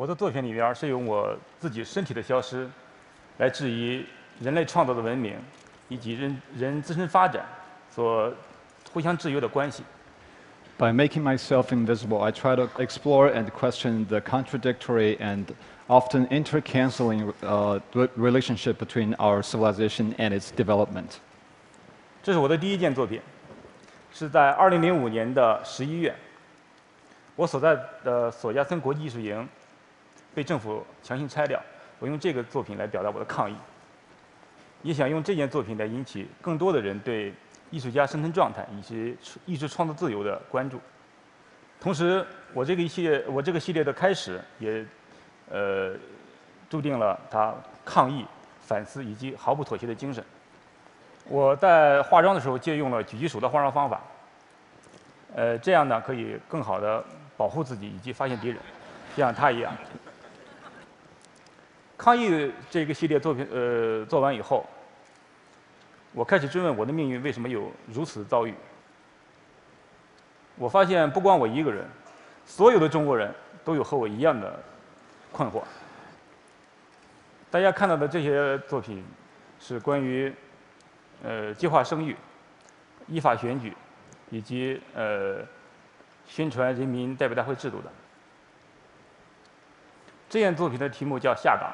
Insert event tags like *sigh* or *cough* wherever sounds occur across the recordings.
我的作品里边是用我自己身体的消失，来质疑人类创造的文明以及人人自身发展所互相制约的关系。By making myself invisible, I try to explore and question the contradictory and often intercanceling uh, re- relationship between our civilization and its development. 这是我的第一件作品，是在2005年的11月，我所在的索亚森国际艺术营被政府强行拆掉。我用这个作品来表达我的抗议，也想用这件作品来引起更多的人对艺术家生存状态以及艺术创作自由的关注。同时，我这个一系列，我这个系列的开始也，呃，注定了他抗议、反思以及毫不妥协的精神。我在化妆的时候借用了狙击手的化妆方法，呃，这样呢可以更好的保护自己以及发现敌人，就像他一样。抗议这个系列作品，呃，做完以后，我开始追问我的命运为什么有如此遭遇。我发现不光我一个人，所有的中国人都有和我一样的困惑。大家看到的这些作品，是关于呃计划生育、依法选举，以及呃宣传人民代表大会制度的。这件作品的题目叫“下岗”，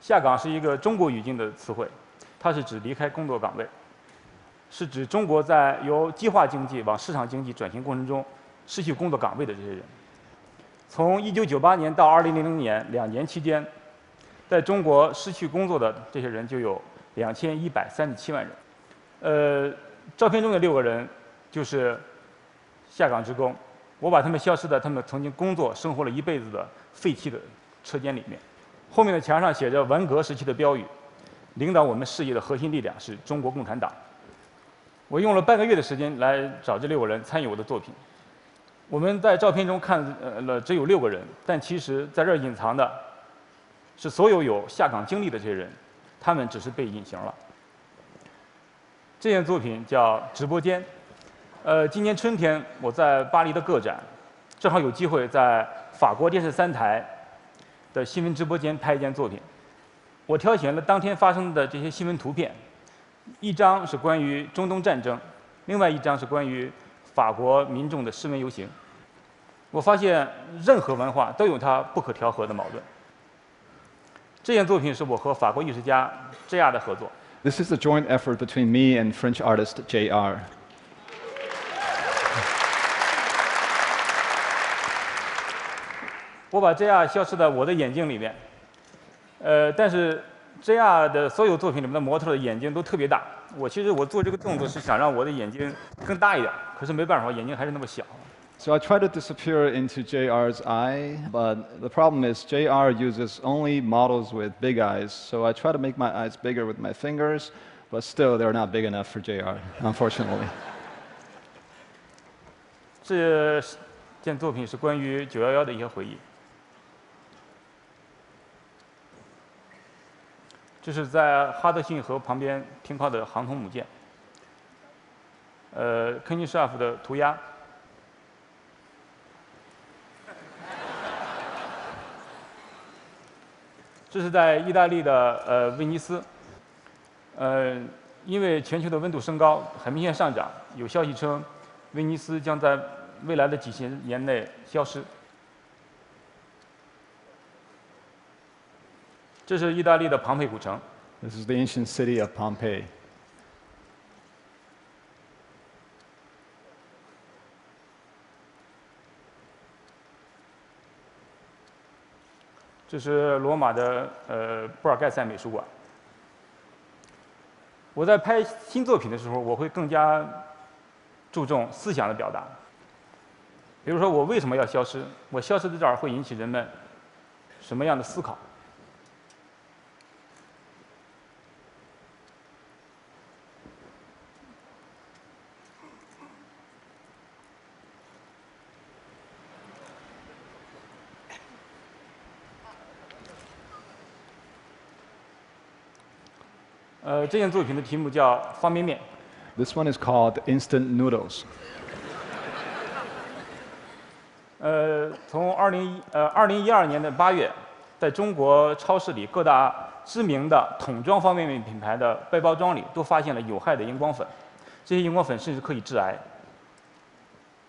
下岗是一个中国语境的词汇，它是指离开工作岗位，是指中国在由计划经济往市场经济转型过程中失去工作岗位的这些人。从1998年到2000年两年期间，在中国失去工作的这些人就有2137万人。呃，照片中的六个人就是下岗职工，我把他们消失在他们曾经工作生活了一辈子的废弃的车间里面。后面的墙上写着文革时期的标语：“领导我们事业的核心力量是中国共产党。”我用了半个月的时间来找这六个人参与我的作品。我们在照片中看了只有六个人，但其实在这儿隐藏的是所有有下岗经历的这些人，他们只是被隐形了。这件作品叫《直播间》。呃，今年春天我在巴黎的个展，正好有机会在法国电视三台的新闻直播间拍一件作品。我挑选了当天发生的这些新闻图片，一张是关于中东战争，另外一张是关于法国民众的示威游行。我发现任何文化都有它不可调和的矛盾。这件作品是我和法国艺术家 JR 的合作。This is a joint effort between me and French artist JR. 我把 JR 消失在我的眼睛里面，呃，但是 JR 的所有作品里面的模特的眼睛都特别大。我其实我做这个动作是想让我的眼睛更大一点，可是没办法，眼睛还是那么小。 So I try to disappear into JR's eye, but the problem is JR uses only models with big eyes. So I try to make my eyes bigger with my fingers, but still they're not big enough for JR, unfortunately. *laughs* 这件作品是关于911的一些回忆。 这是在哈德逊河旁边停靠的航空母舰，呃，肯尼舍夫的涂鸦。这是在意大利的呃威尼斯，呃，因为全球的温度升高，海平线上涨，有消息称威尼斯将在未来的几十年内消失。这是意大利的庞培古城，This is the ancient city of Pompeii. 这是罗马的呃布尔盖塞美术馆。我在拍新作品的时候，我会更加注重思想的表达。比如说，我为什么要消失？我消失在这儿会引起人们什么样的思考？呃，这件作品的题目叫方便面。This one is called Instant Noodles. 呃，从二零一呃二零一二年的八月，在中国超市里各大知名的桶装方便面品牌的外包装里都发现了有害的荧光粉，这些荧光粉甚至可以致癌。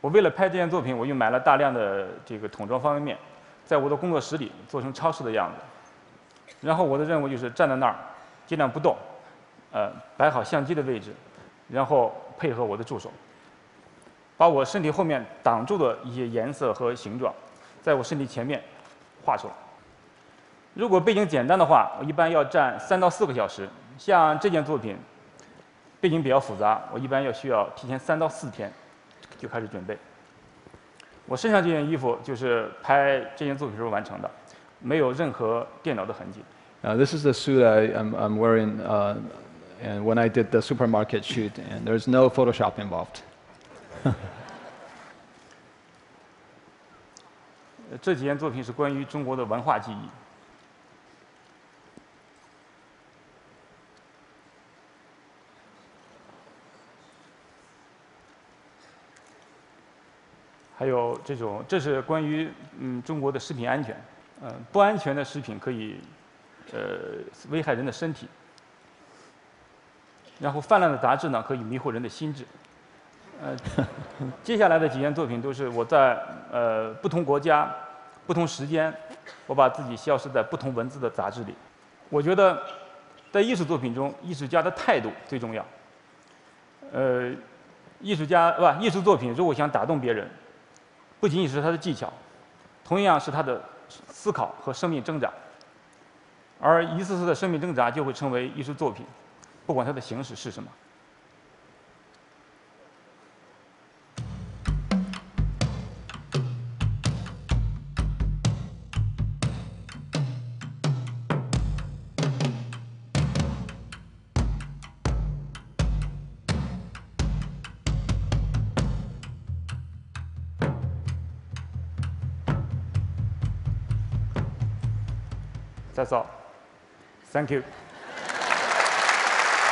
我为了拍这件作品，我又买了大量的这个桶装方便面，在我的工作室里做成超市的样子。然后我的任务就是站在那儿，尽量不动，呃，摆好相机的位置，然后配合我的助手。把我身体后面挡住的一些颜色和形状，在我身体前面画出来。如果背景简单的话，我一般要站三到四个小时。像这件作品，背景比较复杂，我一般要需要提前三到四天就开始准备。我身上这件衣服就是拍这件作品时候完成的，没有任何电脑的痕迹。Uh, this is the suit I, am I'm wearing uh, and when I did the supermarket shoot, and there's no Photoshop involved. 这几件作品是关于中国的文化记忆。还有这种，这是关于嗯中国的食品安全，嗯不安全的食品可以呃危害人的身体，然后泛滥的杂质呢可以迷惑人的心智。呃，*laughs* 接下来的几件作品都是我在呃不同国家、不同时间，我把自己消失在不同文字的杂志里。我觉得，在艺术作品中，艺术家的态度最重要。呃，艺术家不，艺术作品如果想打动别人，不仅仅是他的技巧，同样是他的思考和生命挣扎。而一次次的生命挣扎就会成为艺术作品，不管它的形式是什么。That's all. Thank you.